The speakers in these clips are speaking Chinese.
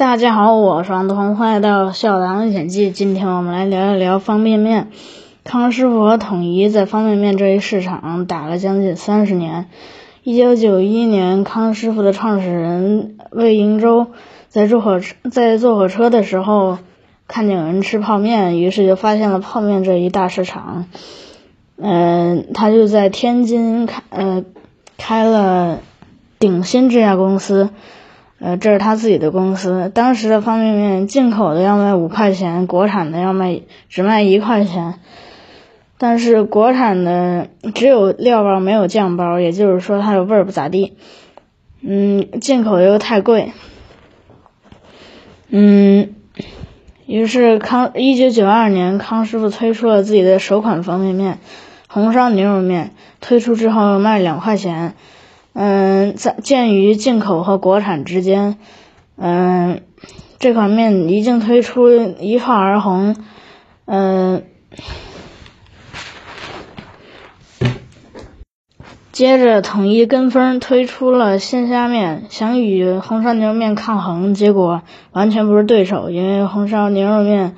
大家好，我是王东，欢迎来到《笑狼历险记》。今天我们来聊一聊方便面。康师傅和统一在方便面这一市场打了将近三十年。一九九一年，康师傅的创始人魏应州在坐火车在坐火车的时候，看见有人吃泡面，于是就发现了泡面这一大市场。嗯，他就在天津开呃开了鼎新这家公司。呃，这是他自己的公司。当时的方便面，进口的要卖五块钱，国产的要卖只卖一块钱。但是国产的只有料包没有酱包，也就是说它的味儿不咋地。嗯，进口又太贵。嗯，于是康一九九二年，康师傅推出了自己的首款方便面——红烧牛肉面。推出之后卖两块钱。嗯，在鉴于进口和国产之间，嗯，这款面一经推出一炮而红，嗯，接着统一跟风推出了鲜虾面，想与红烧牛肉面抗衡，结果完全不是对手，因为红烧牛肉面，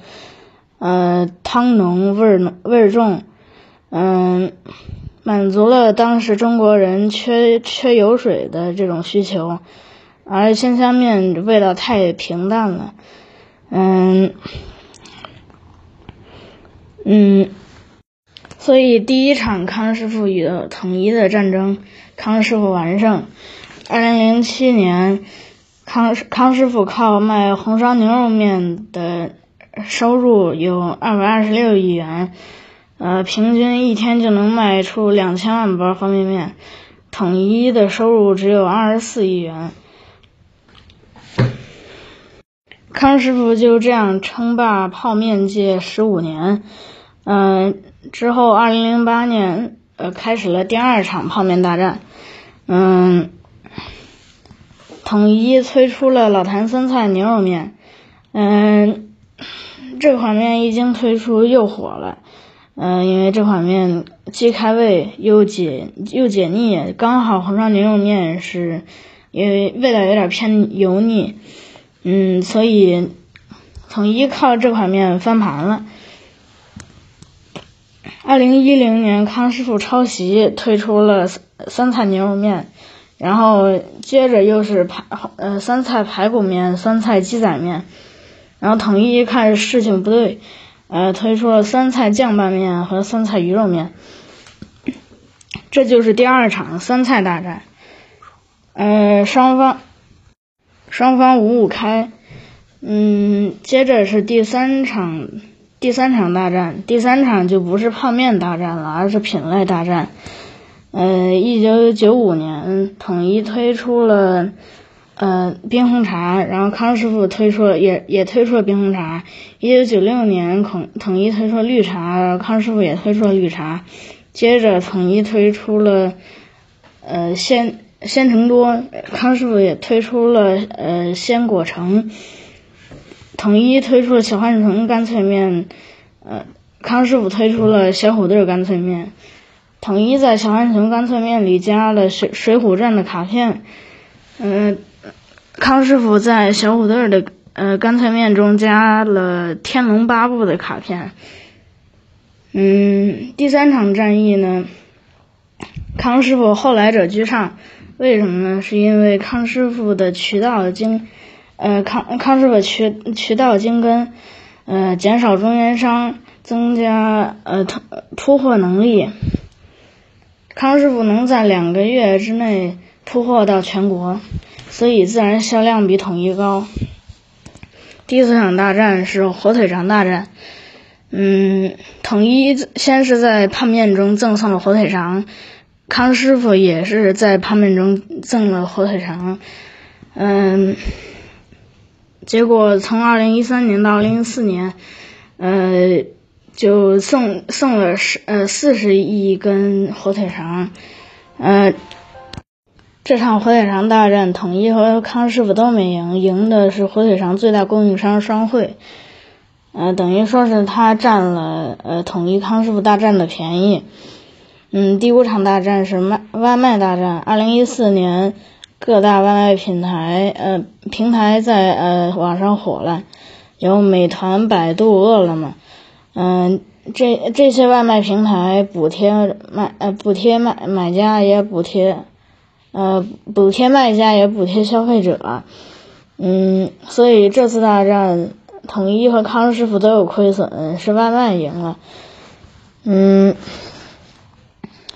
呃，汤浓味儿味儿重，嗯。满足了当时中国人缺缺油水的这种需求，而鲜虾面味道太平淡了，嗯嗯，所以第一场康师傅与统一的战争，康师傅完胜。二零零七年，康康师傅靠卖红烧牛肉面的收入有二百二十六亿元。呃，平均一天就能卖出两千万包方便面，统一的收入只有二十四亿元。康师傅就这样称霸泡面界十五年，嗯，之后二零零八年，呃，开始了第二场泡面大战，嗯，统一推出了老坛酸菜牛肉面，嗯，这款面一经推出又火了。嗯，因为这款面既开胃又解又解腻，刚好红烧牛肉面是因为味道有点偏油腻，嗯，所以统一靠这款面翻盘了。二零一零年，康师傅抄袭推出了酸菜牛肉面，然后接着又是排呃酸菜排骨面、酸菜鸡仔面，然后统一看事情不对。呃，推出了酸菜酱拌面和酸菜鱼肉面，这就是第二场酸菜大战。呃，双方双方五五开，嗯，接着是第三场第三场大战，第三场就不是泡面大战了，而是品类大战。呃，一九九五年，统一推出了。呃，冰红茶，然后康师傅推出了，也也推出了冰红茶。一九九六年，统统一推出了绿茶，康师傅也推出了绿茶。接着，统一推出了呃鲜鲜橙多，康师傅也推出了呃鲜果橙。统一推出了小浣熊干脆面，呃，康师傅推出了小虎队干脆面。统一在小浣熊干脆面里加了水水浒传的卡片，嗯。康师傅在小虎队的呃干脆面中加了《天龙八部》的卡片。嗯，第三场战役呢，康师傅后来者居上，为什么呢？是因为康师傅的渠道精，呃康康师傅渠渠道精根，呃减少中间商，增加呃突铺货能力。康师傅能在两个月之内铺货到全国。所以自然销量比统一高。第四场大战是火腿肠大战，嗯，统一先是在泡面中赠送了火腿肠，康师傅也是在泡面中赠了火腿肠，嗯，结果从二零一三年到二零一四年，呃，就送送了十呃四十亿根火腿肠，呃。这场火腿肠大战，统一和康师傅都没赢，赢的是火腿肠最大供应商双汇，呃，等于说是他占了呃统一康师傅大战的便宜。嗯，第五场大战是卖外卖大战。二零一四年，各大外卖平台呃平台在呃网上火了，有美团、百度、饿了么，嗯，这这些外卖平台补贴卖呃补贴卖买家也补贴，呃补贴卖家也补贴消费者，嗯，所以这次大战，统一和康师傅都有亏损，是外卖赢了，嗯，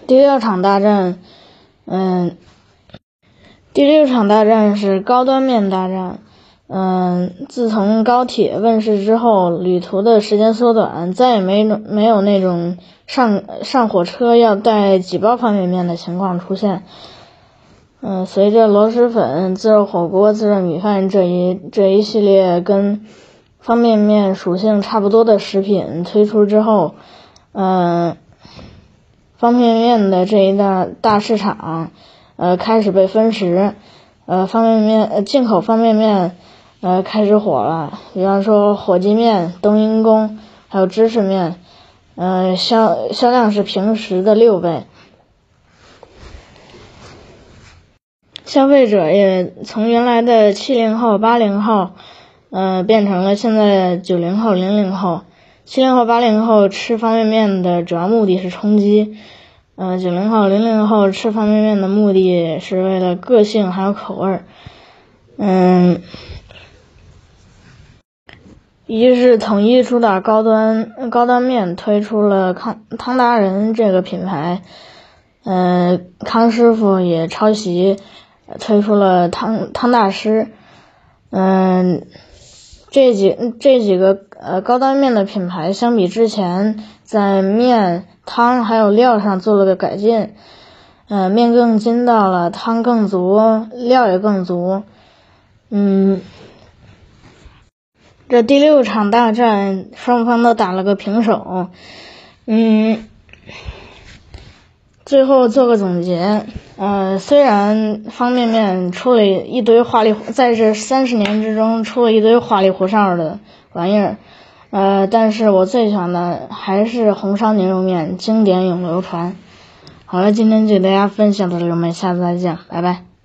第六场大战，嗯。第六场大战是高端面大战。嗯，自从高铁问世之后，旅途的时间缩短，再也没没有那种上上火车要带几包方便面的情况出现。嗯，随着螺蛳粉、自热火锅、自热米饭这一这一系列跟方便面属性差不多的食品推出之后，嗯，方便面的这一大大市场。呃，开始被分食，呃，方便面，呃，进口方便面，呃，开始火了。比方说火鸡面、冬阴功，还有芝士面，呃，销销量是平时的六倍。消费者也从原来的七零后、八零后，呃，变成了现在九零后、零零后。七零后、八零后吃方便面的主要目的是充饥。嗯，九零后、零零后吃方便面的目的是为了个性还有口味儿。嗯，一是统一主打高端高端面，推出了康汤达人这个品牌。嗯，康师傅也抄袭，推出了汤汤大师。嗯，这几这几个呃高端面的品牌相比之前在面。汤还有料上做了个改进，嗯，面更筋道了，汤更足，料也更足，嗯，这第六场大战双方都打了个平手，嗯，最后做个总结，呃，虽然方便面出了一堆花里，在这三十年之中出了一堆花里胡哨的玩意儿。呃，但是我最喜欢的还是红烧牛肉面，经典永流传。好了，今天就给大家分享到这里，我们下次再见，拜拜。